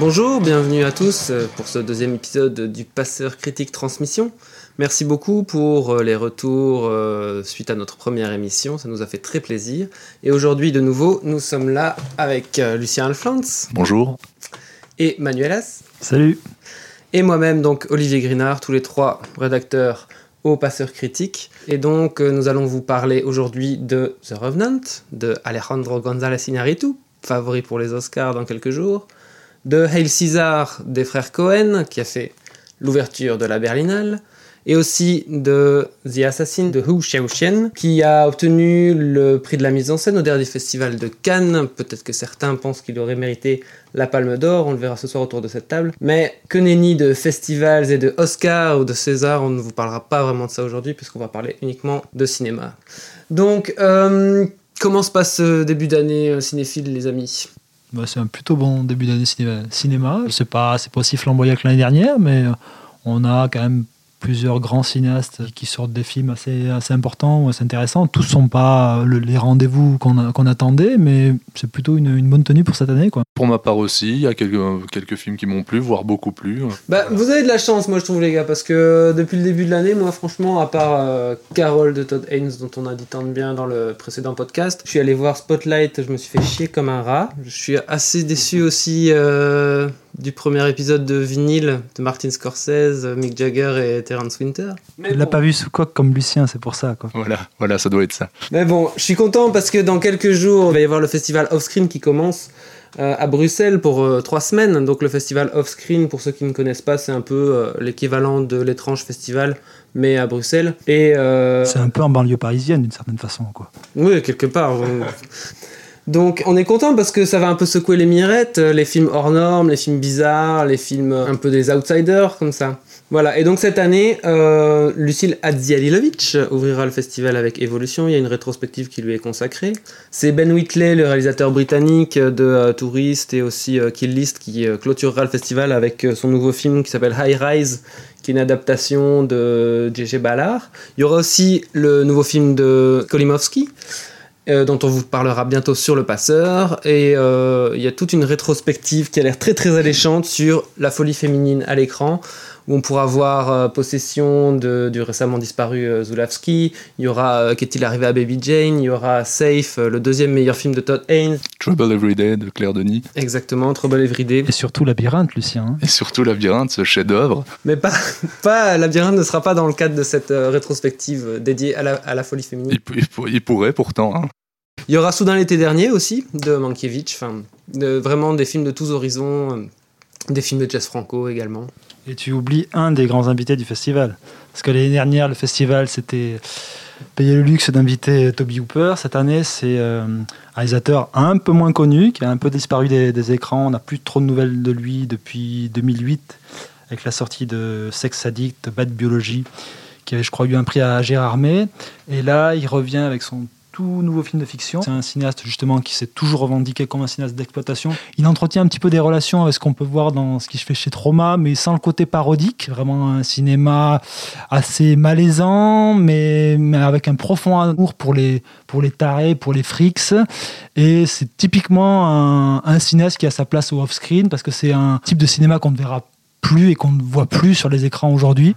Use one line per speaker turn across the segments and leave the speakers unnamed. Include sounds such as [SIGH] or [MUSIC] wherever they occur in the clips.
Bonjour, bienvenue à tous euh, pour ce deuxième épisode du Passeur Critique Transmission. Merci beaucoup pour euh, les retours euh, suite à notre première émission, ça nous a fait très plaisir. Et aujourd'hui, de nouveau, nous sommes là avec Lucien Alflans.
Bonjour.
Et Manuelas.
Salut.
Et moi-même, donc Olivier Grinard, tous les trois rédacteurs au Passeur Critique. Et donc, nous allons vous parler aujourd'hui de The Revenant, de Alejandro González Iñárritu, favori pour les Oscars dans quelques jours de Hail Caesar des frères Cohen, qui a fait l'ouverture de la Berlinale, et aussi de The Assassin de Hu Xiaoxian, qui a obtenu le prix de la mise en scène au dernier festival de Cannes. Peut-être que certains pensent qu'il aurait mérité la Palme d'Or, on le verra ce soir autour de cette table. Mais que nenni de festivals et de Oscars ou de César, on ne vous parlera pas vraiment de ça aujourd'hui, puisqu'on va parler uniquement de cinéma. Donc, euh, comment se passe ce début d'année euh, cinéphile, les amis?
Bah, c'est un plutôt bon début d'année cinéma. C'est pas, c'est pas aussi flamboyant que l'année dernière, mais on a quand même plusieurs grands cinéastes qui sortent des films assez, assez importants ou assez intéressants. Tous ne sont pas les rendez-vous qu'on attendait, mais c'est plutôt une, une, bonne tenue pour cette année. Quoi.
Pour ma part aussi, il y a quelques, quelques films qui m'ont plu, voire beaucoup plu.
Bah, vous avez de la chance, moi je trouve, les gars, parce que depuis le début de l'année, moi franchement, à part euh, Carole de Todd Haynes, dont on a dit tant de bien dans le précédent podcast, je suis allé voir Spotlight, je me suis fait chier comme un rat. Je suis assez déçu aussi. Euh, du premier épisode de Vinyl de Martin Scorsese, Mick Jagger et Terence Winter.
Mais l'a pas vu sous coque comme Lucien, c'est pour ça. Quoi.
Voilà, voilà, ça doit être ça.
Mais bon, je suis content parce que dans quelques jours, il va y avoir le festival Offscreen qui commence euh, à Bruxelles pour euh, trois semaines. Donc le festival Offscreen, pour ceux qui ne connaissent pas, c'est un peu euh, l'équivalent de l'étrange festival, mais à Bruxelles. Et
c'est un peu en banlieue parisienne d'une certaine façon, quoi.
Oui, quelque part. Donc on est content parce que ça va un peu secouer les mirettes, euh, les films hors normes, les films bizarres, les films un peu des outsiders comme ça. Voilà, et donc cette année, euh, Lucille Adzialilovic ouvrira le festival avec Evolution, il y a une rétrospective qui lui est consacrée. C'est Ben Whitley, le réalisateur britannique de euh, Tourist et aussi Kill List, qui clôturera le festival avec son nouveau film qui s'appelle High Rise, qui est une adaptation de J.J. Ballard. Il y aura aussi le nouveau film de Kolimowski, euh, dont on vous parlera bientôt sur le passeur. Et euh, il y a toute une rétrospective qui a l'air très très alléchante sur la folie féminine à l'écran, où on pourra voir euh, possession de, du récemment disparu Zulawski, il y aura Qu'est-il arrivé à Baby Jane, il y aura Safe, le deuxième meilleur film de Todd Haynes.
Trouble Every Day de Claire Denis.
Exactement, Trouble Every Day.
Et surtout Labyrinthe, Lucien. Hein.
Et surtout Labyrinthe, ce chef-d'œuvre.
Mais pas, [LAUGHS] pas, Labyrinthe ne sera pas dans le cadre de cette rétrospective dédiée à la, à la folie féminine.
Il, il pourrait pourtant. Hein.
Il y aura Soudain l'été dernier aussi, de Mankiewicz, enfin, vraiment des films de tous horizons, euh, des films de Jess Franco également.
Et tu oublies un des grands invités du festival. Parce que l'année dernière, le festival, c'était payer le luxe d'inviter Toby Hooper. Cette année, c'est euh, un réalisateur un peu moins connu, qui a un peu disparu des, écrans. On n'a plus trop de nouvelles de lui depuis 2008, avec la sortie de Sex Addict, Bad Biology, qui avait, je crois, eu un prix à Gérard May. Et là, il revient avec son tout nouveau film de fiction. C'est un cinéaste justement qui s'est toujours revendiqué comme un cinéaste d'exploitation. Il entretient un petit peu des relations avec ce qu'on peut voir dans ce qui se fait chez Trauma, mais sans le côté parodique. Vraiment un cinéma assez malaisant, mais, avec un profond amour pour les, pour les tarés, pour les freaks. Et c'est typiquement un, un cinéaste qui a sa place au off-screen parce que c'est un type de cinéma qu'on ne verra plus et qu'on ne voit plus sur les écrans aujourd'hui.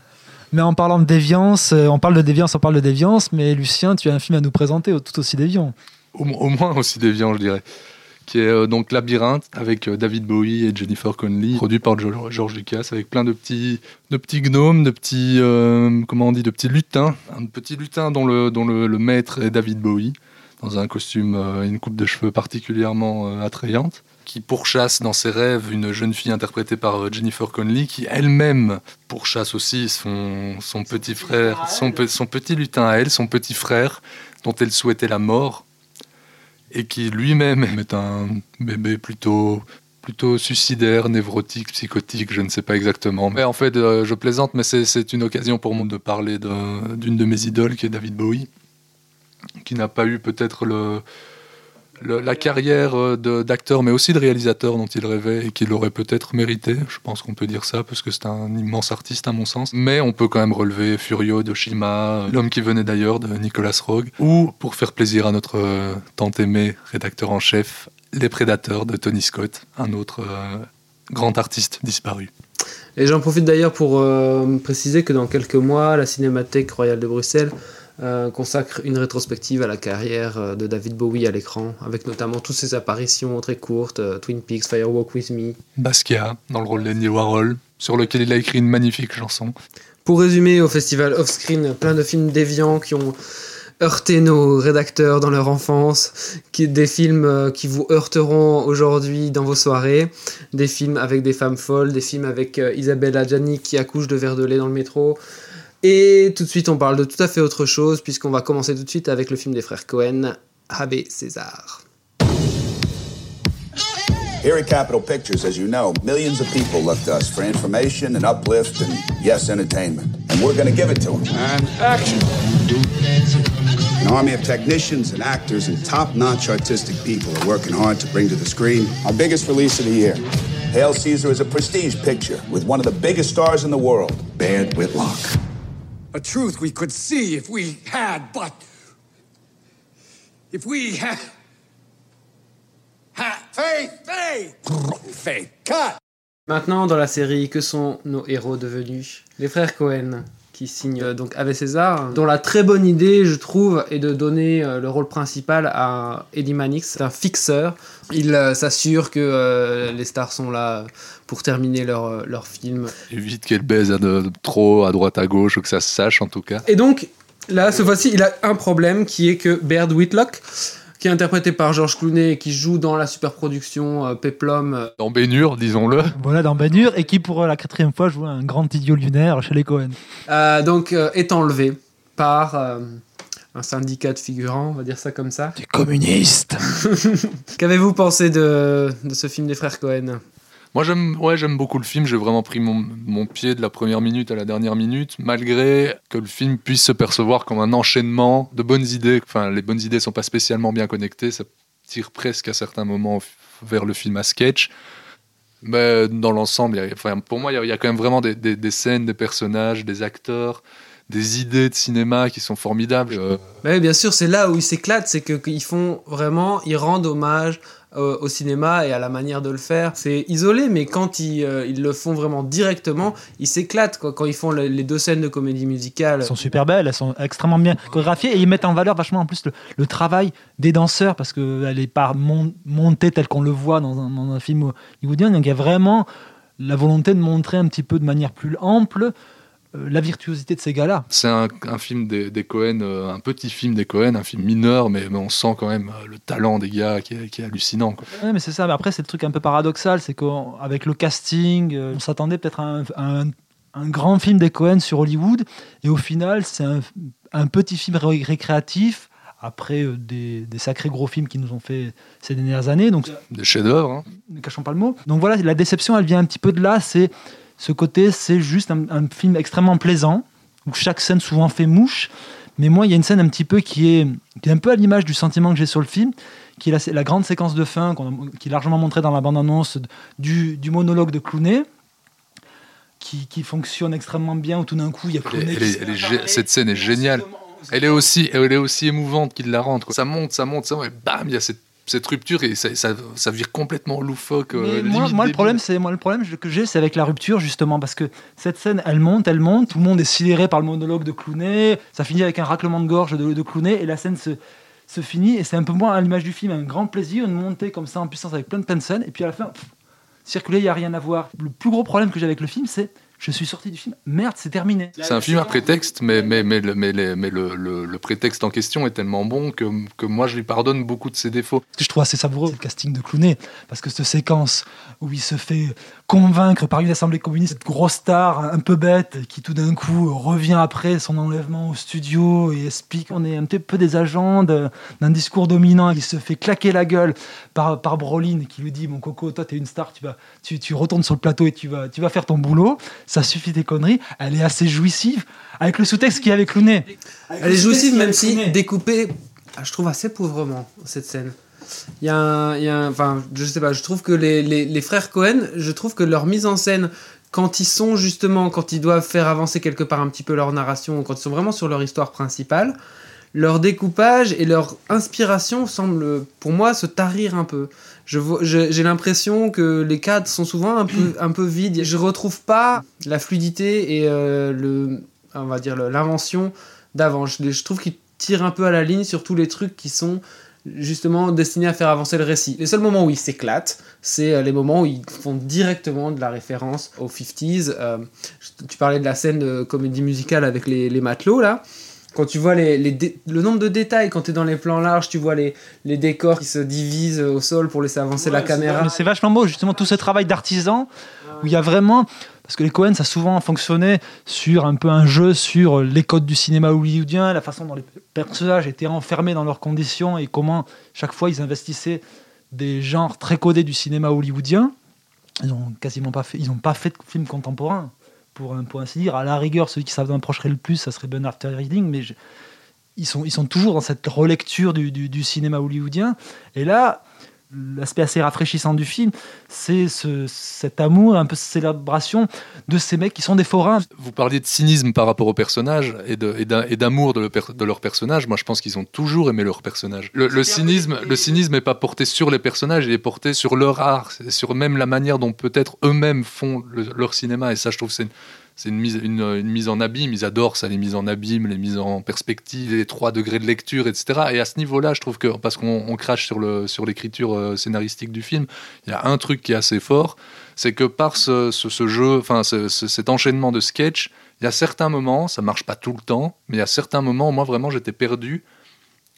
Mais en parlant de déviance, euh, on parle de déviance, on parle de déviance, mais Lucien, tu as un film à nous présenter tout aussi déviant.
Au, moins aussi déviant, je dirais. Qui est euh, donc Labyrinthe avec euh, David Bowie et Jennifer Connelly, produit par George Lucas, avec plein de petits, de petits gnomes, de petits, comment on dit, de petits lutins. Un petit lutin dont le, dont le, maître est David Bowie, dans un costume et une coupe de cheveux particulièrement attrayante qui pourchasse dans ses rêves une jeune fille interprétée par euh, Jennifer Connelly, qui elle-même pourchasse aussi son, son petit frère, son, son petit lutin à elle, son petit frère, dont elle souhaitait la mort, et qui lui-même est un bébé plutôt plutôt suicidaire, névrotique, psychotique, je ne sais pas exactement. Mais en fait, euh, je plaisante, mais c'est- une occasion pour moi de parler d'un- d'une de mes idoles, qui est David Bowie, qui n'a pas eu peut-être le, la carrière euh, d'acteur, mais aussi de réalisateur dont il rêvait et qu'il aurait peut-être mérité. Je pense qu'on peut dire ça, parce que c'est un immense artiste à mon sens. Mais on peut quand même relever Furio de Shima, L'homme qui venait d'ailleurs de Nicolas Roeg, ou, pour faire plaisir à notre euh, tant aimé rédacteur en chef, Les Prédateurs de Tony Scott, un autre euh, grand artiste disparu.
Et j'en profite d'ailleurs pour préciser que dans quelques mois, la Cinémathèque royale de Bruxelles euh, consacre une rétrospective à la carrière euh, de David Bowie à l'écran, avec notamment toutes ses apparitions très courtes, euh, Twin Peaks, Firewalk With Me.
Basquiat, dans le rôle d'Andy Warhol, sur lequel il a écrit une magnifique chanson.
Pour résumer, au festival Offscreen, plein de films déviants qui ont heurté nos rédacteurs dans leur enfance, qui, des films qui vous heurteront aujourd'hui dans vos soirées, des films avec des femmes folles, des films avec Isabelle Adjani qui accouche de verre de lait dans le métro. Et tout de suite, on parle de tout à fait autre chose, puisqu'on va commencer tout de suite avec le film des frères Cohen, Ave César.
Here at Capitol Pictures, as you know, millions of people look to us for information and uplift and, yes, entertainment. And we're going to give it to them.
And action.
An army of technicians and actors and top-notch artistic people are working hard to bring to the screen our biggest release of the year. Hail Caesar is a prestige picture with one of the biggest stars in the world, Baird Whitlock.
A truth we could see if we had, but. If we had. had faith, faith! faith. Cut!
Maintenant, dans la série, que sont nos héros devenus? Les frères Cohen, qui signent euh, donc Ave César, dont la très bonne idée, je trouve, est de donner euh, le rôle principal à Eddie Mannix. C'est un fixeur. Il euh, s'assure que les stars sont là pour terminer leur, leur film.
Évite qu'elle baise à de- trop à droite à gauche, ou que ça se sache en tout cas.
Et donc, là, cette fois-ci, il a un problème qui est que Baird Whitlock, qui est interprété par George Clooney et qui joue dans la superproduction euh, Peplum, euh,
Dans Bénure, disons-le.
Voilà, dans Hur, et qui pour la quatrième fois joue un grand idiot lunaire chez les Cohen.
euh, donc, euh, est enlevé par euh, un syndicat de figurants, on va dire ça comme ça.
Des communistes [LAUGHS]
Qu'avez-vous pensé de, de ce film des frères Cohen?
Moi, j'aime ouais, beaucoup le film. J'ai vraiment pris mon, pied de la première minute à la dernière minute, malgré que le film puisse se percevoir comme un enchaînement de bonnes idées. Enfin, les bonnes idées sont pas spécialement bien connectées. Ça tire presque à certains moments vers le film à sketch. Mais dans l'ensemble, enfin, pour moi, il y, a, quand même vraiment des, scènes, des personnages, des acteurs, des idées de cinéma qui sont formidables. Euh,
Ouais, bien sûr, c'est là où ils s'éclatent, c'est qu'ils font vraiment, ils rendent hommage au cinéma et à la manière de le faire. C'est isolé, mais quand ils, euh, ils le font vraiment directement, ils s'éclatent quoi. Quand ils font le- les deux scènes de comédie musicale.
Elles sont super belles, elles sont extrêmement bien chorégraphiées et ils mettent en valeur vachement en plus le, travail des danseurs parce qu'elle n'est pas mon- montée telle qu'on le voit dans un, dans un film hollywoodien. Donc il y a vraiment la volonté de montrer un petit peu de manière plus ample la virtuosité de ces gars-là.
C'est un, un film des, des Cohen, euh, un petit film des Cohen, un film mineur, mais, mais on sent quand même euh, le talent des gars qui est, qui est hallucinant. quoi.
Ouais, mais c'est ça. Mais après, c'est le truc un peu paradoxal, c'est qu'avec le casting, euh, on s'attendait peut-être à un, à un- un grand film des Cohen sur Hollywood, et au final, c'est un, un petit film ré- récréatif. Après euh, des, des sacrés gros films qui nous ont fait ces dernières années, donc
Des chefs-d'œuvre. hein.
ne cachons pas le mot. Donc voilà, la déception, elle vient un petit peu de là. C'est ce côté, c'est juste un, un film extrêmement plaisant où chaque scène souvent fait mouche. Mais moi, il y a une scène un petit peu qui est, qui est un peu à l'image du sentiment que j'ai sur le film, qui est la, la grande séquence de fin, qui est largement montrée dans la bande-annonce du, du monologue de Clooney, qui, qui fonctionne extrêmement bien, où tout d'un coup, il y a
Elle
Clooney
est cette scène est géniale. Elle est aussi, elle est aussi émouvante qu'il la rende. quoi. Ça monte, ça monte, ça monte, et bam, il y a cette, cette rupture et ça, ça, ça vire complètement loufoque. Euh,
moi, moi, le problème, c'est moi le problème que j'ai, c'est avec la rupture justement, parce que cette scène, elle monte, elle monte, tout le monde est sidéré par le monologue de Clooney, ça finit avec un raclement de gorge de, de Clooney, et la scène se, se finit, et c'est un peu moins à l'image du film, un grand plaisir, une montée comme ça en puissance avec plein de plein de scènes, et puis à la fin, pff, circuler, il y a rien à voir. Le plus gros problème que j'ai avec le film, c'est je suis sorti du film, merde, c'est terminé.
C'est un film à prétexte, mais, mais, mais, le, mais, mais le, le, le, prétexte en question est tellement bon que, que moi je lui pardonne beaucoup de ses défauts.
Ce que je trouve assez savoureux, c'est le casting de Clooney, parce que cette séquence où il se fait convaincre par une assemblée communiste, cette grosse star un peu bête qui tout d'un coup revient après son enlèvement au studio et explique qu'on est un petit peu des agents d'un discours dominant, il se fait claquer la gueule par, par Brolin qui lui dit Mon coco, toi t'es une star, tu, vas, tu, tu retournes sur le plateau et tu vas, tu vas faire ton boulot ça suffit des conneries. Elle est assez jouissive avec le sous-texte qu'il y avait clouné.
Elle est jouissive même si découpée, ah, je trouve assez pauvrement cette scène. Il y a, un, il y a enfin, je sais pas, je trouve que les, les, les, frères Cohen, je trouve que leur mise en scène, quand ils sont justement, quand ils doivent faire avancer quelque part un petit peu leur narration, quand ils sont vraiment sur leur histoire principale, leur découpage et leur inspiration semblent, pour moi, se tarir un peu j'ai l'impression que les cadres sont souvent un peu, un peu vides. Je retrouve pas la fluidité et euh, le, on va dire l'invention d'avant. Je, je, trouve qu'ils tirent un peu à la ligne sur tous les trucs qui sont justement destinés à faire avancer le récit. Les seuls moments où ils s'éclatent, c'est euh, les moments où ils font directement de la référence aux 50s. Euh, tu parlais de la scène de comédie musicale avec les matelots là quand tu vois les, les le nombre de détails, quand tu es dans les plans larges, tu vois les, les décors qui se divisent au sol pour laisser avancer la caméra.
C'est vachement beau, justement, tout ce travail d'artisan où il y a vraiment. Parce que les Cohen, ça a souvent fonctionné sur un peu un jeu sur les codes du cinéma hollywoodien, la façon dont les personnages étaient enfermés dans leurs conditions et comment chaque fois ils investissaient des genres très codés du cinéma hollywoodien. Ils n'ont quasiment pas fait, ils ont pas fait de film contemporain pour, pour ainsi dire. À la rigueur, celui qui s'en approcherait le plus, ça serait Ben Arthur Reading, mais ils, sont, ils sont toujours dans cette relecture du, du cinéma hollywoodien. Et là, l'aspect assez rafraîchissant du film, c'est ce, cet amour, un peu cette célébration de ces mecs qui sont des forains.
Vous parliez de cynisme par rapport aux personnages et d'amour de, de, de leurs personnages. Moi, je pense qu'ils ont toujours aimé leurs personnages. Le, le cynisme, le cynisme n'est pas porté sur les personnages, il est porté sur leur art, sur même la manière dont peut-être eux-mêmes font leur cinéma. Et ça, je trouve, c'est c'est une mise, une, mise en abîme. Ils adorent ça, les mises en abîme, les mises en perspective, les trois degrés de lecture, etc. Et à ce niveau-là, je trouve que, parce qu'on crache sur, le, sur l'écriture euh, scénaristique du film, il y a un truc qui est assez fort, c'est que par ce, jeu, enfin cet enchaînement de sketch, il y a certains moments, ça marche pas tout le temps, mais il y a certains moments moi vraiment j'étais perdu.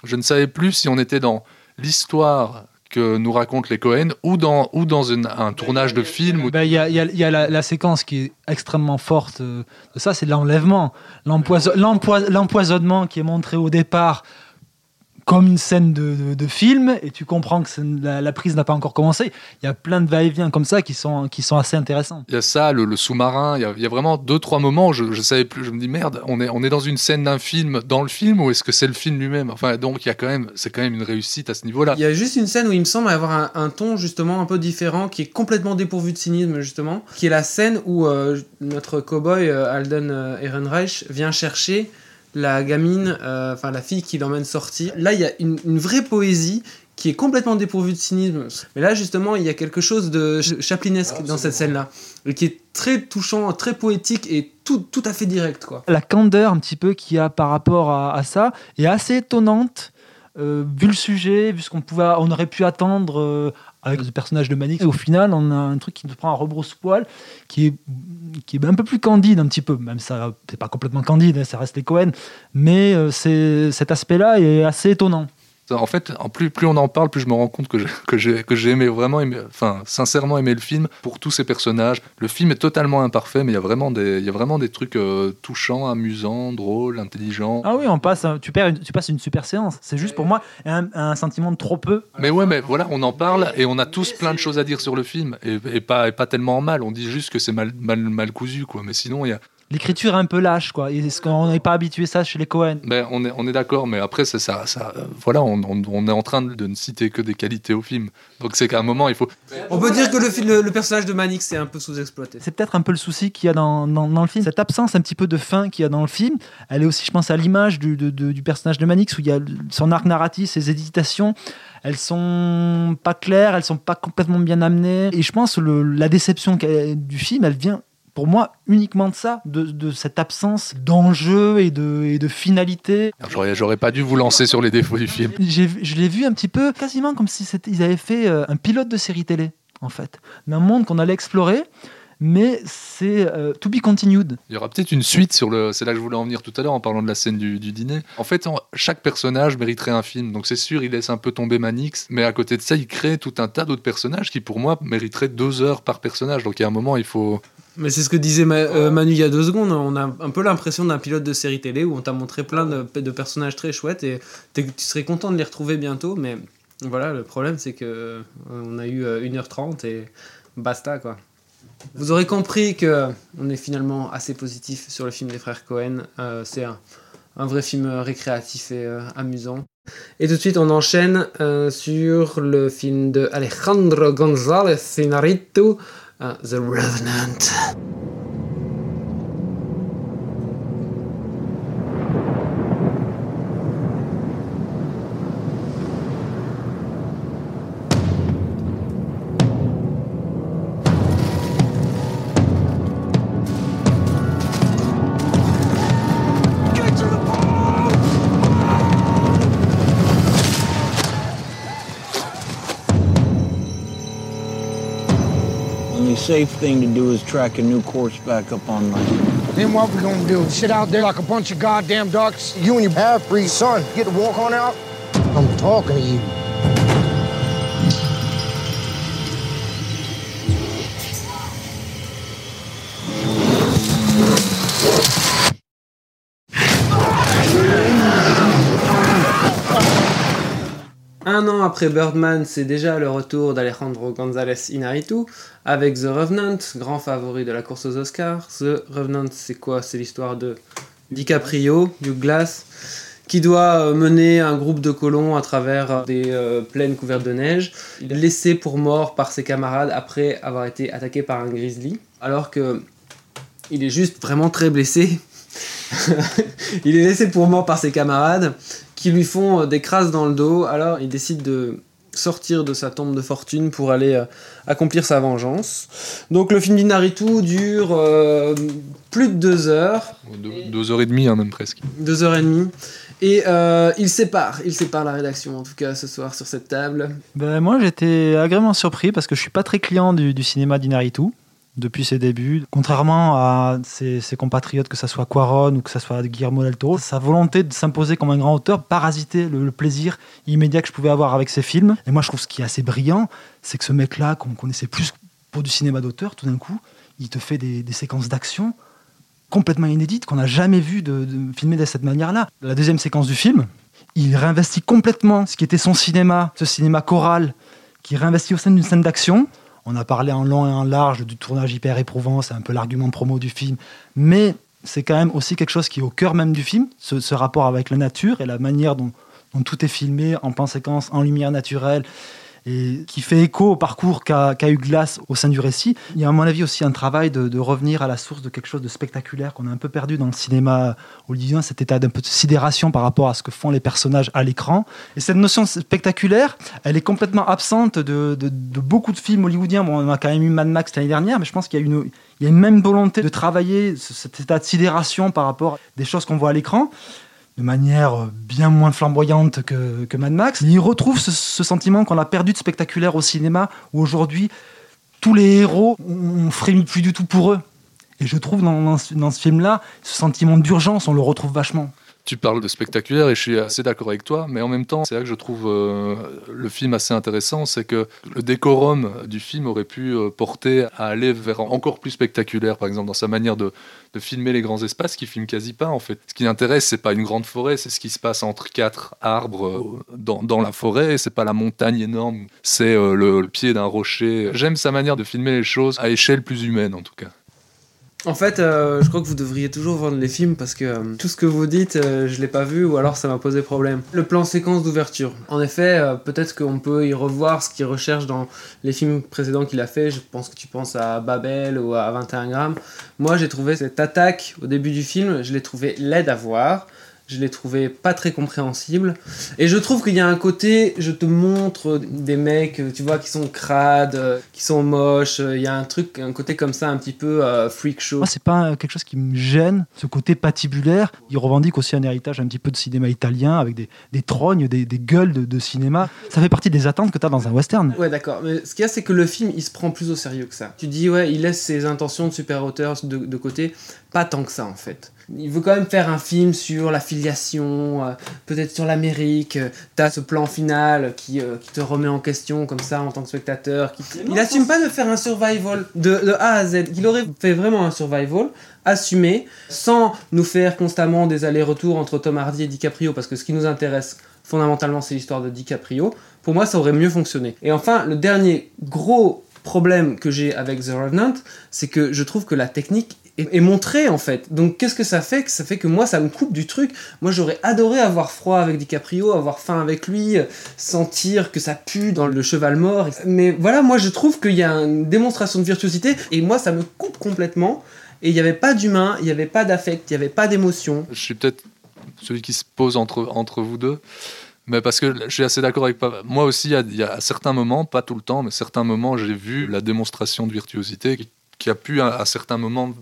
Je ne savais plus si on était dans l'histoire que nous racontent les Cohen ou dans, ou dans un tournage de film.
Ben, il y, a, y a la, séquence qui est extrêmement forte euh, de ça, c'est l'enlèvement. L'empoisonnement qui est montré au départ comme une scène de, de, film et tu comprends que la, la, prise n'a pas encore commencé. Il y a plein de va-et-vient comme ça qui sont, qui sont assez intéressants.
Il y a ça, le, le sous-marin, il, il, y a vraiment deux, trois moments où je, je savais plus, je me dis merde, on est, on est dans une scène d'un film dans le film ou est-ce que c'est le film lui-même? Enfin, donc il y a quand même, c'est quand même une réussite à ce niveau-là.
Il y a juste une scène où il me semble avoir un, un, ton justement un peu différent qui est complètement dépourvu de cynisme justement, qui est la scène où euh, notre cowboy euh, Alden euh, Ehrenreich vient chercher la gamine, euh, enfin la fille qui l'emmène sortir. Là, il y a une, vraie poésie qui est complètement dépourvue de cynisme. Mais là, justement, il y a quelque chose de chaplinesque dans cette scène-là, qui est très touchant, très poétique et tout, tout à fait direct. Quoi.
La candeur un petit peu qu'il y a par rapport à, ça est assez étonnante. Euh, vu le sujet, vu ce qu'on pouvait, on aurait pu attendre euh, avec le personnage de Manix. Et au final, on a un truc qui nous prend un rebrousse-poil, qui est, qui est un peu plus candide, un petit peu. Même ça, c'est pas complètement candide, hein, ça reste les Cohen. Mais euh, cet aspect-là est assez étonnant.
En fait, en plus, plus on en parle, plus je me rends compte que j'ai, que j'ai aimé vraiment, enfin, sincèrement aimé le film pour tous ces personnages. Le film est totalement imparfait, mais il y a vraiment des, il y a vraiment des trucs euh, touchants, amusants, drôles, intelligents.
Ah oui, on passe, tu, perds, tu passes une super séance. C'est juste pour moi un, un, sentiment de trop peu.
Mais ouais, mais voilà, on en parle et on a tous plein de choses à dire sur le film et, et pas, et pas tellement en mal. On dit juste que c'est mal, mal, mal cousu, quoi. Mais sinon, il y a
l'écriture est un peu lâche, quoi. Est-ce qu'on n'est pas habitué ça chez les Cohen
ben, On est, on est d'accord, mais après, ça, ça, ça voilà, on, on, est en train de ne citer que des qualités au film. Donc c'est qu'à un moment, il faut.
On peut dire que le, le, personnage de Manix est un peu sous-exploité.
C'est peut-être un peu le souci qu'il y a dans, dans, le film. Cette absence un petit peu de fin qu'il y a dans le film, elle est aussi, je pense, à l'image du, du personnage de Manix, où il y a son arc narratif, ses hésitations elles sont pas claires, elles sont pas complètement bien amenées. Et je pense que la déception du film, elle vient pour moi uniquement de ça, de, cette absence d'enjeu et de, et de finalité.
J'aurais, pas dû vous lancer sur les défauts du film.
je l'ai vu un petit peu quasiment comme si ils avaient fait euh, un pilote de série télé, en fait, d'un monde qu'on allait explorer. mais c'est euh, to be continued.
Il y aura peut-être une suite sur le. C'est là que je voulais en venir tout à l'heure en parlant de la scène du, du dîner. En fait, en- chaque personnage mériterait un film. Donc c'est sûr, il laisse un peu tomber Manix, mais à côté de ça, il crée tout un tas d'autres personnages qui, pour moi, mériteraient deux heures par personnage. Donc il y a un moment, il faut.
Mais c'est ce que disait Ma- euh, Manu il y a deux secondes. On a un peu l'impression d'un pilote de série télé où on t'a montré plein de, de personnages très chouettes et tu serais content de les retrouver bientôt. Mais voilà, le problème c'est que euh, on a eu euh, 1h30 et basta quoi. Vous aurez compris que on est finalement assez positif sur le film des frères Cohen. Euh, c'est un, un vrai film euh, récréatif et euh, amusant. Et tout de suite, on enchaîne euh, sur le film de Alejandro González Iñárritu, euh, The Revenant.
Safe thing to do is track a new course back up on land.
Then what we gonna do? Sit out there like a bunch of goddamn ducks? You and your half-breed son get to walk on out? I'm talking to you.
Après Birdman, c'est déjà le retour d'Alejandro González Iñárritu avec The Revenant, grand favori de la course aux Oscars. The Revenant, c'est quoi? C'est l'histoire de DiCaprio, Hugh Glass, qui doit euh, mener un groupe de colons à travers des euh, plaines couvertes de neige. Laissé pour mort par ses camarades après avoir été attaqué par un grizzly, alors que il est juste vraiment très blessé. [LAUGHS] il est laissé pour mort par ses camarades qui lui font euh, des crasses dans le dos. Alors il décide de sortir de sa tombe de fortune pour aller euh, accomplir sa vengeance. Donc le film d'Inaritu dure euh, plus de deux heures,
Deux, deux heures et demie, hein, même presque.
deux heures et demie. Et euh, il sépare, il sépare la rédaction en tout cas ce soir sur cette table.
Ben, moi, j'étais agréablement surpris parce que je suis pas très client du, du cinéma d'Inaritu depuis ses débuts. Contrairement à ses, compatriotes, que ce soit Quaron ou que ce soit Guillermo del Toro, sa volonté de s'imposer comme un grand auteur parasitait le, plaisir immédiat que je pouvais avoir avec ses films. Et moi, je trouve ce qui est assez brillant, c'est que ce mec-là, qu'on connaissait plus pour du cinéma d'auteur, tout d'un coup, il te fait des, des séquences d'action complètement inédites qu'on n'a jamais vu de, de filmer de cette manière-là. La deuxième séquence du film, il réinvestit complètement ce qui était son cinéma, ce cinéma choral, qui réinvestit au sein d'une scène d'action. On a parlé en long et en large du tournage hyper éprouvant, c'est un peu l'argument promo du film, mais c'est quand même aussi quelque chose qui est au cœur même du film, ce, rapport avec la nature et la manière dont, dont tout est filmé en plan séquence, en lumière naturelle, et qui fait écho au parcours qu'a qu'a eu Glass au sein du récit. Il y a à mon avis aussi un travail de, de revenir à la source de quelque chose de spectaculaire qu'on a un peu perdu dans le cinéma hollywoodien, cet état d'un peu de sidération par rapport à ce que font les personnages à l'écran. Et cette notion spectaculaire, elle est complètement absente de, de- de beaucoup de films hollywoodiens. Bon, on a quand même eu Mad Max l'année dernière, mais je pense qu'il y a une, il y a une même volonté de travailler ce- cet état de sidération par rapport à des choses qu'on voit à l'écran de manière bien moins flamboyante que, Mad Max. Il retrouve ce, sentiment qu'on a perdu de spectaculaire au cinéma, où aujourd'hui, tous les héros, on plus du tout pour eux. Et je trouve dans, dans ce film-là, ce sentiment d'urgence, on le retrouve vachement.
Tu parles de spectaculaire et je suis assez d'accord avec toi, mais en même temps, c'est là que je trouve euh, le film assez intéressant, c'est que le décorum du film aurait pu euh, porter à aller vers encore plus spectaculaire, par exemple dans sa manière de, filmer les grands espaces, qui filme quasi pas en fait. Ce qui l'intéresse, c'est pas une grande forêt, c'est ce qui se passe entre quatre arbres euh, dans, la forêt, c'est pas la montagne énorme, c'est le pied d'un rocher. J'aime sa manière de filmer les choses à échelle plus humaine en tout cas.
En fait, euh, je crois que vous devriez toujours vendre les films parce que euh, tout ce que vous dites, euh, je l'ai pas vu ou alors ça m'a posé problème. Le plan séquence d'ouverture. En effet, peut-être qu'on peut y revoir ce qu'il recherche dans les films précédents qu'il a fait. Je pense que tu penses à Babel ou à 21 grammes. Moi, j'ai trouvé cette attaque au début du film, je l'ai trouvé laide à voir. Je l'ai trouvé pas très compréhensible. Et je trouve qu'il y a un côté, je te montre des mecs, tu vois, qui sont crades, qui sont moches. Il y a un truc, un côté comme ça, un petit peu euh, freak show.
Moi, c'est pas quelque chose qui me gêne, ce côté patibulaire. Il revendique aussi un héritage un petit peu de cinéma italien, avec des, des trognes, des, des gueules de, de, cinéma. Ça fait partie des attentes que tu as dans un western.
Ouais, d'accord. Mais ce qu'il y a, c'est que le film, il se prend plus au sérieux que ça. Tu dis, ouais, il laisse ses intentions de super-auteur de, de côté. Pas tant que ça, en fait il veut quand même faire un film sur la filiation, euh, peut-être sur l'Amérique. T'as ce plan final qui, euh, qui, te remet en question comme ça en tant que spectateur. Qui... Il assume pas de faire un survival de, de A à Z. Il aurait fait vraiment un survival assumé, sans nous faire constamment des allers-retours entre Tom Hardy et DiCaprio, parce que ce qui nous intéresse fondamentalement c'est l'histoire de DiCaprio. Pour moi, ça aurait mieux fonctionné. Et enfin, le dernier gros problème que j'ai avec The Revenant, c'est que je trouve que la technique est, montrée en fait. Donc qu'est-ce que ça fait Ça fait que moi ça me coupe du truc? Moi j'aurais adoré avoir froid avec DiCaprio, avoir faim avec lui, sentir que ça pue dans le cheval mort. Mais voilà, moi je trouve qu'il y a une démonstration de virtuosité et moi ça me coupe complètement. Et il n'y avait pas d'humain, il n'y avait pas d'affect, il n'y avait pas d'émotion.
Je suis peut-être celui qui se pose entre, entre vous deux. Mais parce que je suis assez d'accord avec moi aussi, il y, a, certains moments, pas tout le temps, mais certains moments, j'ai vu la démonstration de virtuosité qui, a pu à certains moments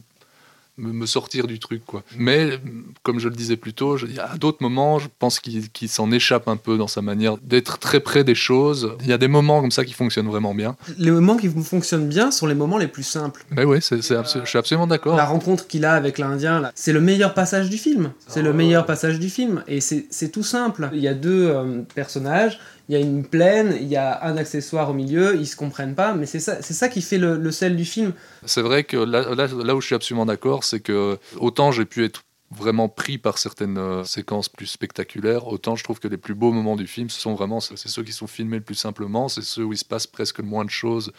me, sortir du truc. Quoi. Mais, comme je le disais plus tôt, il y a d'autres moments, je pense qu'il s'en échappe un peu dans sa manière d'être très près des choses. Il y a des moments comme ça qui fonctionnent vraiment bien.
Les moments qui fonctionnent bien sont les moments les plus simples.
Mais oui, c'est, je suis absolument d'accord.
La rencontre qu'il a avec l'Indien, c'est le meilleur passage du film. C'est le meilleur passage du film. Et c'est tout simple. Il y a deux euh, personnages il y a une plaine, il y a un accessoire au milieu, ils se comprennent pas, mais c'est ça, c'est ça qui fait le, sel du film.
C'est vrai que là, là, où je suis absolument d'accord, c'est que autant j'ai pu être vraiment pris par certaines euh, séquences plus spectaculaires, autant je trouve que les plus beaux moments du film, ce sont vraiment c'est ceux qui sont filmés le plus simplement, c'est ceux où il se passe presque le moins de choses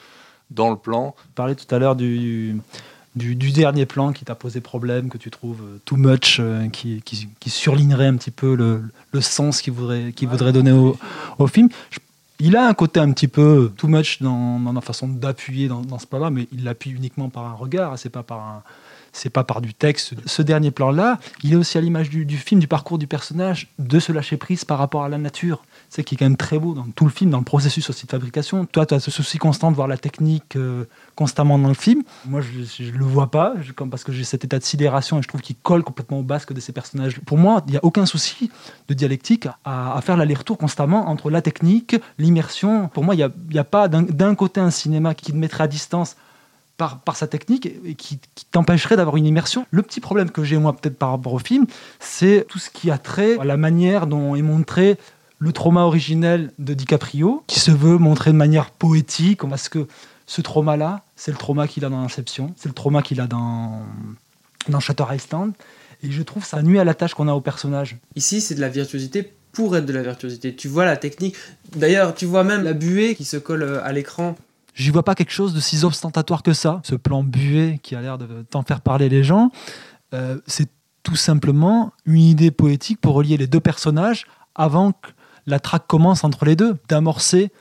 dans le plan.
Vous parlez tout à l'heure du, du, dernier plan qui t'a posé problème, que tu trouves euh, too much, euh, qui, qui, qui, surlignerait un petit peu le, le sens qu'il voudrait, qu'il voudrait donner au, au film. il a un côté un petit peu too much dans, dans la façon d'appuyer dans, dans, ce plan-là, mais il l'appuie uniquement par un regard, c'est pas par un, c'est pas par du texte. Ce dernier plan-là, il est aussi à l'image du, film, du parcours du personnage, de se lâcher prise par rapport à la nature c'est qui est quand même très beau dans tout le film, dans le processus aussi de fabrication. Toi, tu as ce souci constant de voir la technique euh, constamment dans le film. Moi, je ne le vois pas, comme, parce que j'ai cet état de sidération et je trouve qu'il colle complètement au basque de ces personnages. Pour moi, il n'y a aucun souci de dialectique à, faire l'aller-retour constamment entre la technique, l'immersion. Pour moi, il n'y y a, pas d'un côté un cinéma qui te mettrait à distance par, sa technique et qui, qui t'empêcherait d'avoir une immersion. Le petit problème que j'ai moi peut-être par rapport au film, c'est tout ce qui a trait à la manière dont est montré le trauma originel de DiCaprio, qui se veut montrer de manière poétique, parce que ce trauma-là, c'est le trauma qu'il a dans Inception, c'est le trauma qu'il a dans, dans Shutter Island, et je trouve ça nuit à la tâche qu'on a au personnage.
Ici, c'est de la virtuosité pour être de la virtuosité. Tu vois la technique. D'ailleurs, tu vois même la buée qui se colle euh, à l'écran.
J'y vois pas quelque chose de si ostentatoire que ça. Ce plan buée qui a l'air de tant faire parler les gens, euh, c'est tout simplement une idée poétique pour relier les deux personnages avant que la traque commence entre les deux, d'amorcer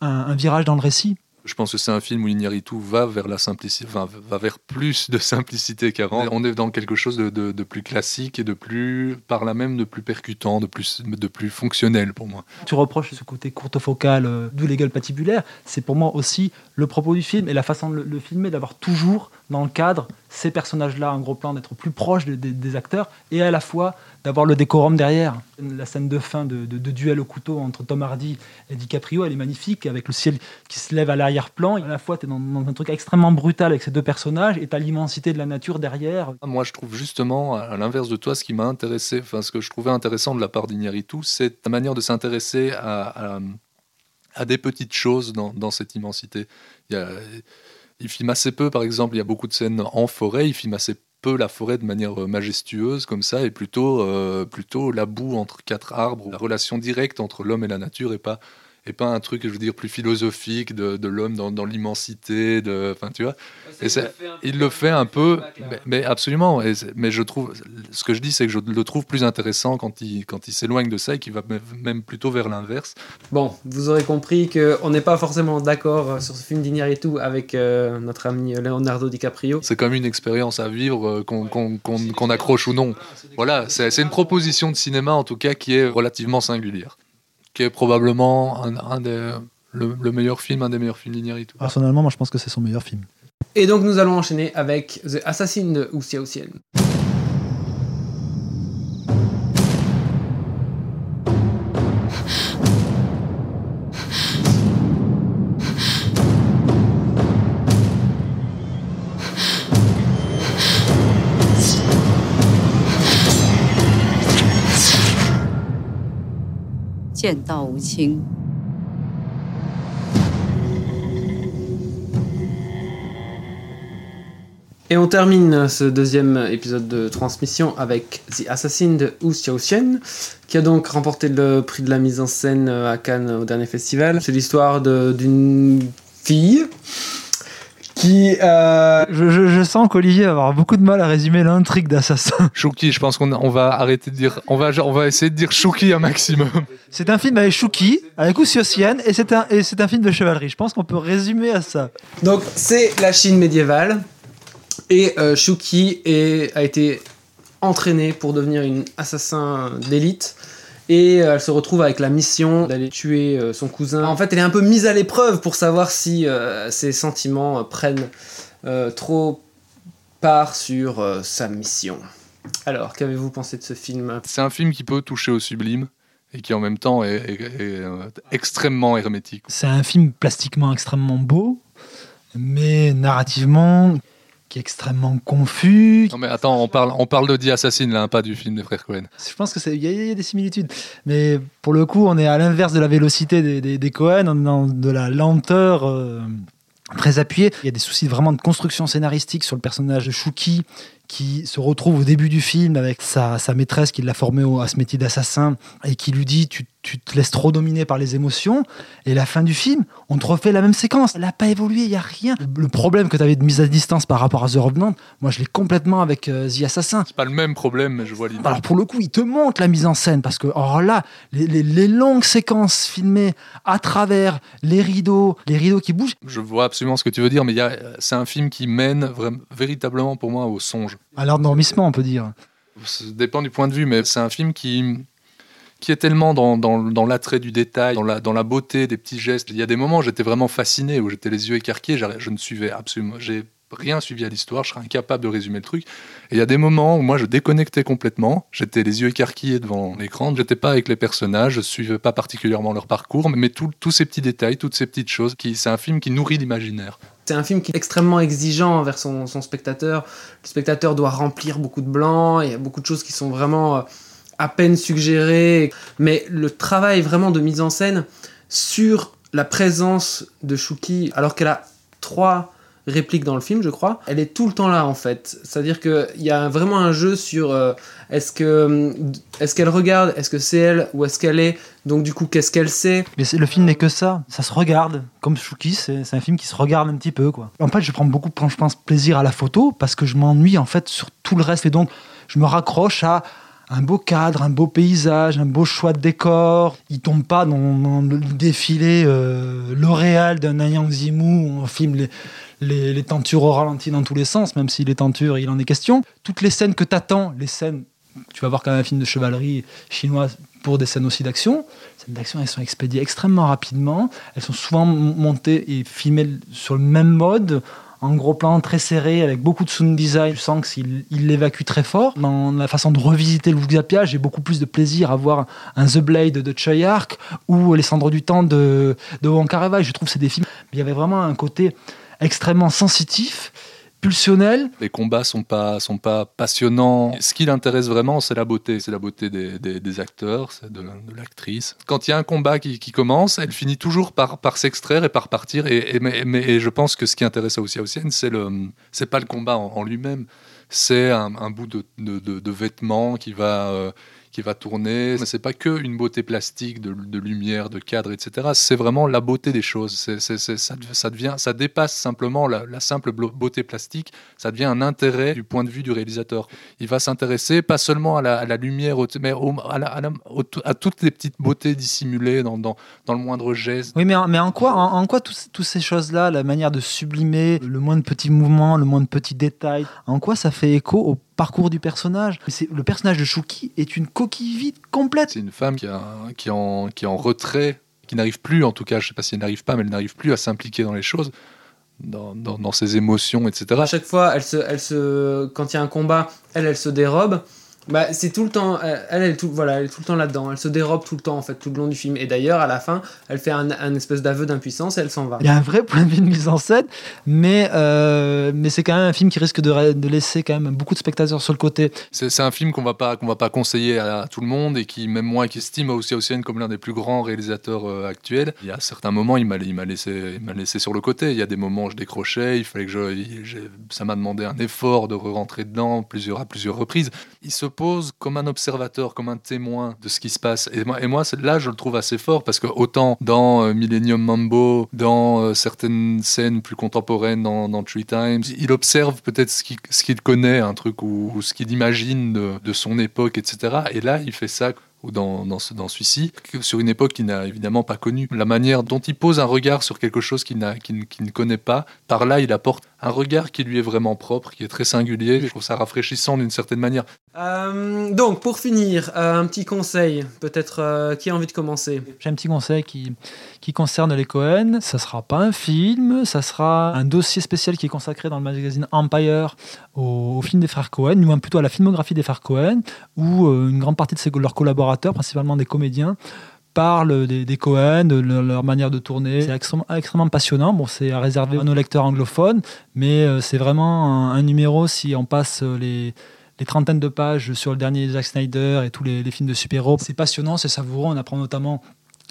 un, virage dans le récit.
Je pense que c'est un film où Iñárritu va vers la simplicité, va vers plus de simplicité qu'avant. On est dans quelque chose de, plus classique et de plus, par là même, de plus percutant, de plus, de plus fonctionnel pour moi.
Tu reproches ce côté courte-focal, euh, d'où les gueules patibulaires. C'est pour moi aussi le propos du film et la façon de le filmer, d'avoir toujours dans le cadre ces personnages-là, un gros plan, d'être plus proche des acteurs et à la fois d'avoir le décorum derrière. La scène de fin de, duel au couteau entre Tom Hardy et DiCaprio, elle est magnifique, avec le ciel qui se lève à l'arrière-plan. À la fois, tu es dans, un truc extrêmement brutal avec ces deux personnages et tu as l'immensité de la nature derrière.
Moi, je trouve justement, à l'inverse de toi, ce qui m'a intéressé, enfin, ce que je trouvais intéressant de la part d'Iñárritu, c'est ta manière de s'intéresser à, à, des petites choses dans, dans cette immensité. Il y a il filme assez peu, par exemple, il y a beaucoup de scènes en forêt, il filme assez peu la forêt de manière euh, majestueuse comme ça, et plutôt, euh, plutôt la boue entre quatre arbres, la relation directe entre l'homme et la nature, et pas, et pas un truc, je veux dire, plus philosophique de, de l'homme dans, dans l'immensité, de, enfin, tu vois. Et il le fait un peu, mais, mais absolument. Et mais je trouve, ce que je dis, c'est que je le trouve plus intéressant quand il, quand il s'éloigne de ça et qu'il va même- même plutôt vers l'inverse.
Bon, vous aurez compris qu'on n'est pas forcément d'accord euh, sur ce film d'Iñárritu avec euh, notre ami Leonardo DiCaprio.
C'est comme une expérience à vivre, euh, qu'on qu'on- qu'on- qu'on accroche ou non. Voilà, c'est c'est une proposition de cinéma en tout cas qui est relativement singulière, qui est probablement un, un des, le, le meilleur film, un des meilleurs films d'Iñárritu.
Personnellement, moi je pense que c'est son meilleur film.
Et donc nous allons enchaîner avec The Assassin de Wu Xiaoxian.
“ 剑道无情”。
Et on termine ce deuxième épisode de transmission avec The Assassin de Wu Xiaoxian, qui a donc remporté le prix de la mise en scène à Cannes au dernier festival. C'est l'histoire de- d'une fille qui... euh,
Je, je- je sens qu'Olivier va avoir beaucoup de mal à résumer l'intrigue d'Assassin. [LAUGHS]
Chouki, je pense qu'on on va arrêter de dire, on va, on va essayer de dire Chouki un maximum.
C'est un film avec Chouki, avec Oussiosian, et c'est un, et c'est un film de chevalerie. Je pense qu'on peut résumer à ça.
Donc c'est la Chine médiévale et euh, est- a été entraînée pour devenir une assassin d'élite et euh, elle se retrouve avec la mission d'aller tuer euh, son cousin. En fait, elle est un peu mise à l'épreuve pour savoir si euh, ses sentiments euh, prennent euh, trop part sur euh, sa mission. Alors, qu'avez-vous pensé de ce film?
C'est un film qui peut toucher au sublime et qui en même temps est, est- est, extrêmement hermétique.
C'est un film plastiquement extrêmement beau, mais narrativement qui est extrêmement confus.
Non mais attends, on parle, on parle de The Assassin là, hein, pas du film des frères Cohen.
Je pense que il y, a- il y a des similitudes, mais pour le coup, on est à l'inverse de la vélocité des, des, des Cohen, on est dans de la lenteur euh, très appuyée. Il y a des soucis vraiment de construction scénaristique sur le personnage de Shuki qui se retrouve au début du film avec sa, sa maîtresse qui l'a formé au- à ce métier d'assassin et qui lui dit tu, tu te laisses trop dominer par les émotions et la fin du film on te refait la même séquence elle n'a pas évolué il y a rien le problème que tu avais de mise à distance par rapport à The Revenant moi je l'ai complètement avec euh, The Assassin
C'est pas le même problème, mais je vois l'idée.
alors pour le coup, il te montre la mise en scène parce que alors là, les, les- les longues séquences filmées à travers les rideaux, les rideaux qui bougent.
Je vois absolument ce que tu veux dire, mais c'est un film qui mène vraiment, véritablement pour moi au songe.
À l'endormissement, on peut dire.
Ça dépend du point de vue, mais c'est un film qui, qui est tellement dans, dans, l'attrait du détail, dans la, dans la beauté des petits gestes. Il y a des moments où j'étais vraiment fasciné, où j'étais les yeux écarquillés, j'arri- je ne suivais absolument, j'ai rien suivi à l'histoire, je serais incapable de résumer le truc. Et il y a des moments où moi je déconnectais complètement, j'étais les yeux écarquillés devant l'écran, j'étais pas avec les personnages, je suivais pas particulièrement leur parcours, mais tous ces petits détails, toutes ces petites choses, qui, c'est un film qui nourrit l'imaginaire.
C'est un film qui est extrêmement exigeant envers son, son spectateur. Le spectateur doit remplir beaucoup de blancs, il y a beaucoup de choses qui sont vraiment euh, à peine suggérées. Mais le travail vraiment de mise en scène sur la présence de Shuki, alors qu'elle a trois répliques dans le film, je crois, elle est tout le temps là en fait. C'est-à-dire qu'il y a vraiment un jeu sur euh, est-ce que est-ce qu'elle regarde, est-ce que c'est elle ou est-ce qu'elle est, donc du coup qu'est-ce qu'elle sait?
Mais le film n'est que ça, ça se regarde. Comme Shuki, c'est un film qui se regarde un petit peu. Quoi. En fait, je prends beaucoup je pense, plaisir à la photo parce que je m'ennuie en fait sur tout le reste. Et donc, je me raccroche à un beau cadre, un beau paysage, un beau choix de décor. Il tombe pas dans, le défilé euh, L'Oréal d'un Nanyang Zimu où on filme les, tentures au ralenti dans tous les sens, même si les tentures, il en est question. Toutes les scènes que t'attends, les scènes, tu vas voir quand même un film de chevalerie chinoise pour des scènes aussi d'action. Les scènes d'action, elles sont expédiées extrêmement rapidement. Elles sont souvent montées et filmées sur le même mode, en gros plan très serré, avec beaucoup de sound design. Je sens qu'il il l'évacue très fort. Dans la façon de revisiter Louis Zapia, j'ai beaucoup plus de plaisir à voir un The Blade de Choi ou Les Cendres du Temps de, de Wong. Je trouve que c'est des films. Il y avait vraiment un côté extrêmement sensitif,
Les combats sont pas sont pas passionnants. Ce qui l'intéresse vraiment, c'est la beauté, c'est la beauté des, des- acteurs, c'est de, l'actrice. Quand il y a un combat qui, qui commence, elle finit toujours par, par s'extraire et par partir. Et, mais, mais- je pense que ce qui intéresse aussi à Ossienne, c'est le c'est pas le combat en, lui-même, c'est un, bout de, de, de- de vêtement qui va euh, qui va tourner. Mais c'est pas que une beauté plastique de, lumière, de cadre, etc. C'est vraiment la beauté des choses. Ça, devient, ça dépasse simplement la, simple beauté plastique. Ça devient un intérêt du point de vue du réalisateur. Il va s'intéresser pas seulement à la, lumière, mais à, toutes les petites beautés dissimulées dans, le moindre geste.
Oui, mais en, quoi, en, quoi toutes ces choses-là, la manière de sublimer le moins de petits mouvements, le moins de petits détails, en quoi ça fait écho au parcours du personnage? Le personnage de Shuki est une coquille vide complète.
C'est une femme qui, a- qui, est en, qui est en retrait, qui n'arrive plus, en tout cas, je sais pas si elle n'arrive pas, mais elle n'arrive plus à s'impliquer dans les choses, dans, dans, dans ses émotions, etc.
À chaque fois, elle se, elle se, quand il y a un combat, elle, elle se dérobe. Bah, c'est tout le temps, elle, elle est tout, voilà, elle est tout le temps là-dedans. Elle se dérobe tout le temps, en fait, tout le long du film. Et d'ailleurs, à la fin, elle fait un, un espèce d'aveu d'impuissance et elle s'en va.
Il y a un vrai point de vue de mise en scène, mais, euh, mais c'est quand même un film qui risque de, de laisser quand même beaucoup de spectateurs sur le côté.
C'est c'est un film qu'on va pas qu'on va pas conseiller à, tout le monde et qui même moi qui estime aussi Ocean comme l'un des plus grands réalisateurs euh, actuels. Il y a certains moments il m'a il m'a laissé il m'a laissé sur le côté. Il y a des moments où je décrochais, il fallait que je il- ça m'a demandé un effort de re-rentrer dedans plusieurs à plusieurs reprises. Il se comme un observateur, comme un témoin de ce qui se passe. Et moi là je le trouve assez fort parce que autant dans euh, Millennium Mambo, dans euh, certaines scènes plus contemporaines dans, Three Times, il observe peut-être ce qu'il connaît, un truc ou, ce qu'il imagine de, son époque, etc. Et là, il fait ça ou dans, dans, ce- dans celui-ci, sur une époque qu'il n'a évidemment pas connue. La manière dont il pose un regard sur quelque chose qu'il ne connaît pas, par là, il apporte un regard qui lui est vraiment propre, qui est très singulier. Je trouve ça rafraîchissant d'une certaine manière.
Euh, donc, pour finir, euh, un petit conseil. Peut-être euh, qui a envie de commencer?
J'ai un petit conseil qui, qui concerne les Cohen. Ça sera pas un film, ça sera un dossier spécial qui est consacré dans le magazine Empire au, au film des frères Cohen, ou plutôt à la filmographie des frères Cohen, où euh, une grande partie de ses- leurs collaborateurs, principalement des comédiens, parlent des, Cohen, de leur, manière de tourner. C'est extrêmement, passionnant. Bon, c'est à réserver à nos lecteurs anglophones, mais euh, c'est vraiment un, numéro si on passe euh, les les trentaines de pages sur le dernier Zack Snyder et tous les, les films de super-héros. C'est passionnant, c'est savoureux. On apprend notamment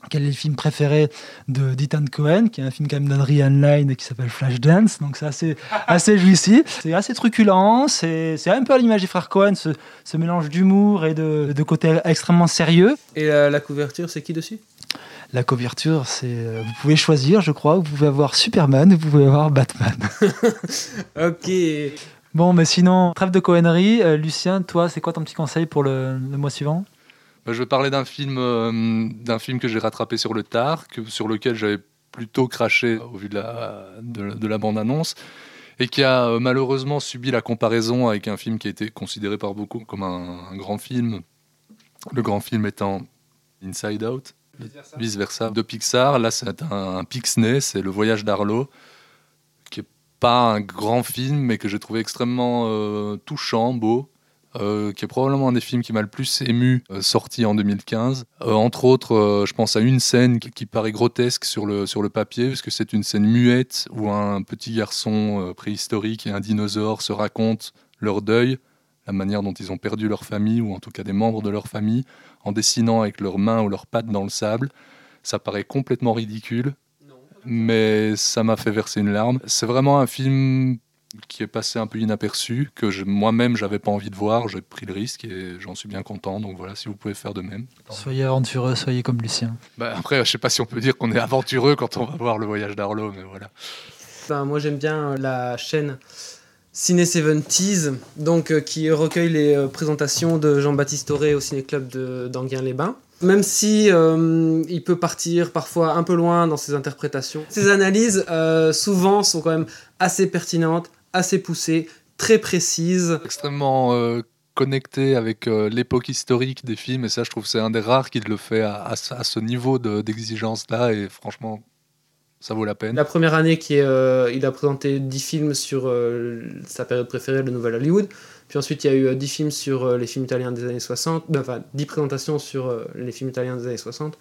quel est le film préféré de d'Ethan Cohen, qui est un film quand même d'Adrian Lyne qui s'appelle Flashdance. Donc c'est assez, [LAUGHS] assez jouissif. C'est assez truculent. C'est c'est un peu à l'image des frères Cohen, ce, ce mélange d'humour et de, de côté extrêmement sérieux.
Et la couverture, c'est qui dessus?
La couverture, c'est euh, vous pouvez choisir, je crois. Vous pouvez avoir Superman, vous pouvez avoir Batman. [LAUGHS]
Ok.
Bon, mais sinon, trêve de Cohenerie. Euh, Lucien, toi, c'est quoi ton petit conseil pour le, le mois suivant?
Je vais parler d'un film, euh, film que j'ai rattrapé sur le tard, que, sur lequel j'avais plutôt craché au vu de la, de, de la bande-annonce, et qui a euh, malheureusement subi la comparaison avec un film qui a été considéré par beaucoup comme un, grand film. Le grand film étant Inside Out, vice-versa, de Pixar. Là, c'est un, un Pixney, c'est Le Voyage d'Arlo, qui est pas un grand film, mais que j'ai trouvé extrêmement euh, touchant, beau. Euh, qui est probablement un des films qui m'a le plus ému, euh, sorti en 2015. Euh, entre autres, je pense à une scène qui, qui paraît grotesque sur le, sur le papier, parce que c'est une scène muette où un petit garçon préhistorique et un dinosaure se racontent leur deuil, la manière dont ils ont perdu leur famille, ou en tout cas des membres de leur famille, en dessinant avec leurs mains ou leurs pattes dans le sable. Ça paraît complètement ridicule, mais ça m'a fait verser une larme. C'est vraiment un film qui est passé un peu inaperçu, que je- moi-même j'avais pas envie de voir, j'ai pris le risque et j'en suis bien content. Donc voilà, si vous pouvez faire de même.
Soyez aventureux, soyez comme Lucien.
Bah, après, je sais pas si on peut dire qu'on est aventureux quand on va voir le voyage d'Arlo, mais voilà.
Enfin, moi j'aime bien euh, la chaîne Ciné 70s, donc euh, qui recueille les euh, présentations de Jean-Baptiste Auré au Ciné-Club d'Anguin-les-Bains. Même si euh, il peut partir parfois un peu loin dans ses interprétations, ses analyses euh, souvent sont quand même assez pertinentes, assez poussées, très précises.
Extrêmement euh, connecté avec euh, l'époque historique des films, et ça, je trouve c'est un des rares qui le fait à, à ce- à ce niveau de- d'exigence-là, et franchement, ça vaut la peine.
La première année, qui est, euh, il a présenté 10 films sur euh, sa période préférée, le Nouvel Hollywood. Puis ensuite, il y a eu euh, 10 films sur les films italiens des années 60. euh, Enfin, 10 présentations sur les films italiens des années 60.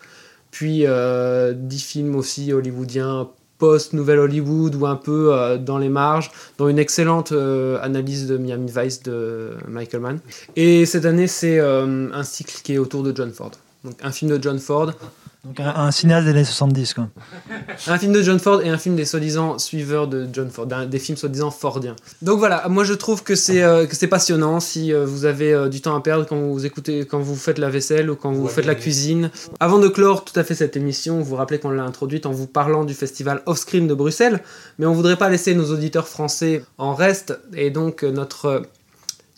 Puis euh, 10 films aussi hollywoodiens post-Nouvelle Hollywood ou un peu euh, dans les marges, dans une excellente euh, analyse de Miami Vice de Michael Mann. Et cette année, c'est euh, un cycle qui est autour de John Ford. Donc un film de John Ford
Donc un, un cinéaste des années 70, quoi.
Un film de John Ford et un film des soi-disant suiveurs de John Ford, des films soi-disant fordiens. Donc voilà, moi je trouve que c'est euh, que c'est passionnant si euh, vous avez euh, du temps à perdre quand vous écoutez, quand vous faites la vaisselle ou quand vous faites la cuisine. Avant de clore tout à fait cette émission, vous vous rappelez qu'on l'a introduite en vous parlant du festival Offscreen de Bruxelles, mais on voudrait pas laisser nos auditeurs français en reste et donc euh, notre euh,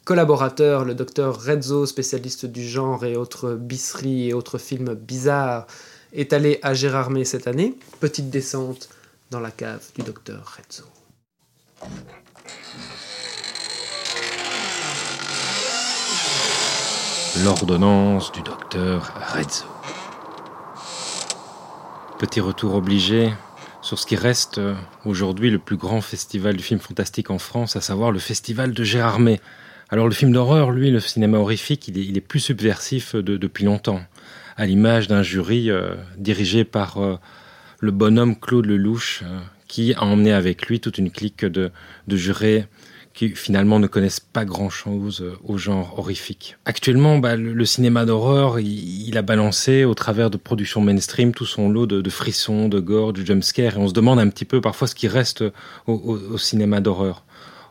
collaborateur, le docteur Rezzo, spécialiste du genre et autres bisseries et autres films bizarres, est allé à Gérardmer cette année. Petite descente dans la cave du docteur Rezzo.
L'ordonnance du docteur Rezzo. Petit retour obligé sur ce qui reste aujourd'hui le plus grand festival du film fantastique en France, à savoir le festival de Gérardmer. Alors le film d'horreur, lui, le cinéma horrifique, il est, plus subversif de- depuis longtemps, à l'image d'un jury euh, dirigé par euh, le bonhomme Claude Lelouch, euh, qui a emmené avec lui toute une clique de, de jurés qui finalement ne connaissent pas grand-chose au genre horrifique. Actuellement, bah, le, cinéma d'horreur, il, a balancé au travers de productions mainstream tout son lot de, frissons, de gore, de jumpscares, et on se demande un petit peu parfois ce qui reste au, cinéma d'horreur.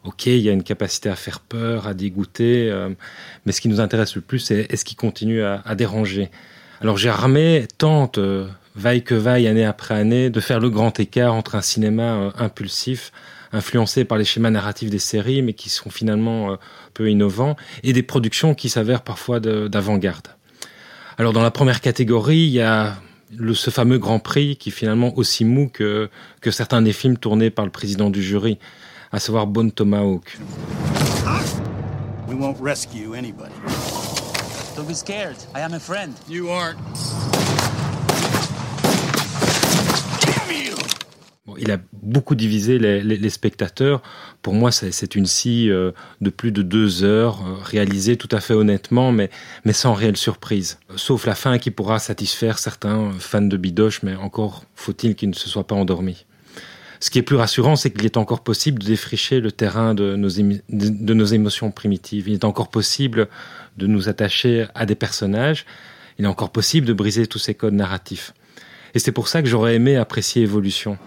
Ok, il y a une capacité à faire peur, à dégoûter, mais ce qui nous intéresse le plus, c'est est-ce qu'il continue à déranger? Alors Gérardmer tente, euh, vaille que vaille, année après année, de faire le grand écart entre un cinéma euh, impulsif, influencé par les schémas narratifs des séries, mais qui sont finalement euh, peu innovants, et des productions qui s'avèrent parfois de- d'avant-garde. Alors dans la première catégorie, il y a ce fameux Grand Prix qui est finalement aussi mou que, que certains des films tournés par le président du jury, à savoir Bone Tomahawk.
We won't rescue anybody.
Don't be scared. I am a friend.
You aren't.
Bon, il a beaucoup divisé les, les- les spectateurs. Pour moi, c'est une scie euh, de plus de deux heures, euh, réalisée tout à fait honnêtement, mais, mais sans réelle surprise. Sauf la fin qui pourra satisfaire certains euh, fans de Bidoche, mais encore faut-il qu'ils ne se soient pas endormis. Ce qui est plus rassurant, c'est qu'il est encore possible de défricher le terrain de nos, de nos émotions primitives. Il est encore possible de nous attacher à des personnages. Il est encore possible de briser tous ces codes narratifs. Et c'est pour ça que j'aurais aimé apprécier Évolution.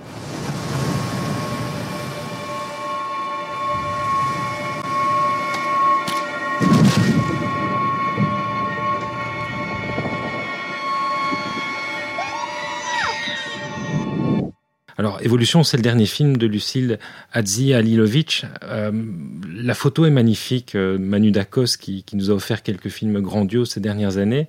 Alors, Évolution, c'est le dernier film de Lucille Hadzi Alilovic. Euh, la photo est magnifique. euh, Manu Dacos, qui, nous a offert quelques films grandioses ces dernières années.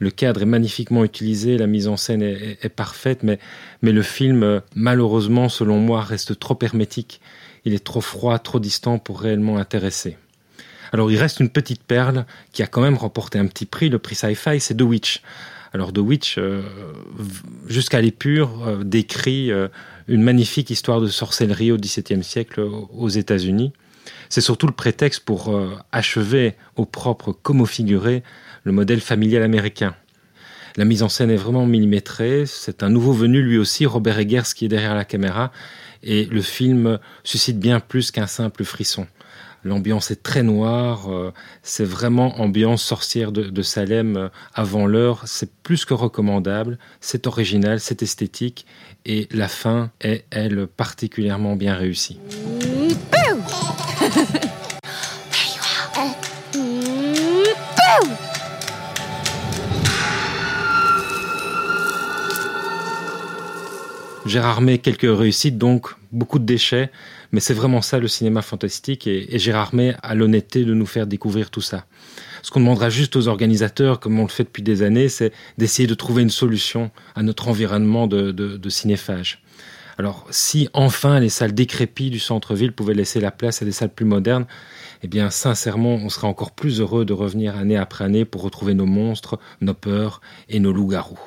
Le cadre est magnifiquement utilisé, la mise en scène est, parfaite, mais, mais le film, euh, malheureusement, selon moi, reste trop hermétique. Il est trop froid, trop distant pour réellement intéresser. Alors, il reste une petite perle qui a quand même remporté un petit prix, le prix Sci-Fi, c'est The Witch. Alors The Witch, jusqu'à l'épure, euh, décrit une magnifique histoire de sorcellerie au XVIIe siècle aux États-Unis. C'est surtout le prétexte pour euh, achever au propre comme au figuré le modèle familial américain. La mise en scène est vraiment millimétrée. C'est un nouveau venu, lui aussi, Robert Eggers, qui est derrière la caméra. Et le film suscite bien plus qu'un simple frisson. L'ambiance est très noire, euh, c'est vraiment ambiance sorcière de, Salem euh, avant l'heure, c'est plus que recommandable, c'est original, c'est esthétique, et la fin est, elle, particulièrement bien réussie. Gérard May, quelques réussites, donc beaucoup de déchets, mais c'est vraiment ça le cinéma fantastique et, Gérard May a l'honnêteté de nous faire découvrir tout ça. Ce qu'on demandera juste aux organisateurs, comme on le fait depuis des années, c'est d'essayer de trouver une solution à notre environnement de cinéphage. Alors, si enfin les salles décrépies du centre-ville pouvaient laisser la place à des salles plus modernes, eh bien, sincèrement, on serait encore plus heureux de revenir année après année pour retrouver nos monstres, nos peurs et nos loups-garous.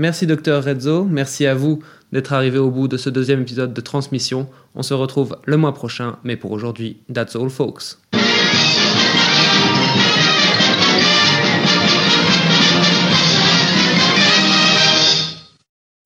Merci docteur Rezzo, merci à vous d'être arrivé au bout de ce deuxième épisode de Transmission. On se retrouve le mois prochain, mais pour aujourd'hui, that's all folks.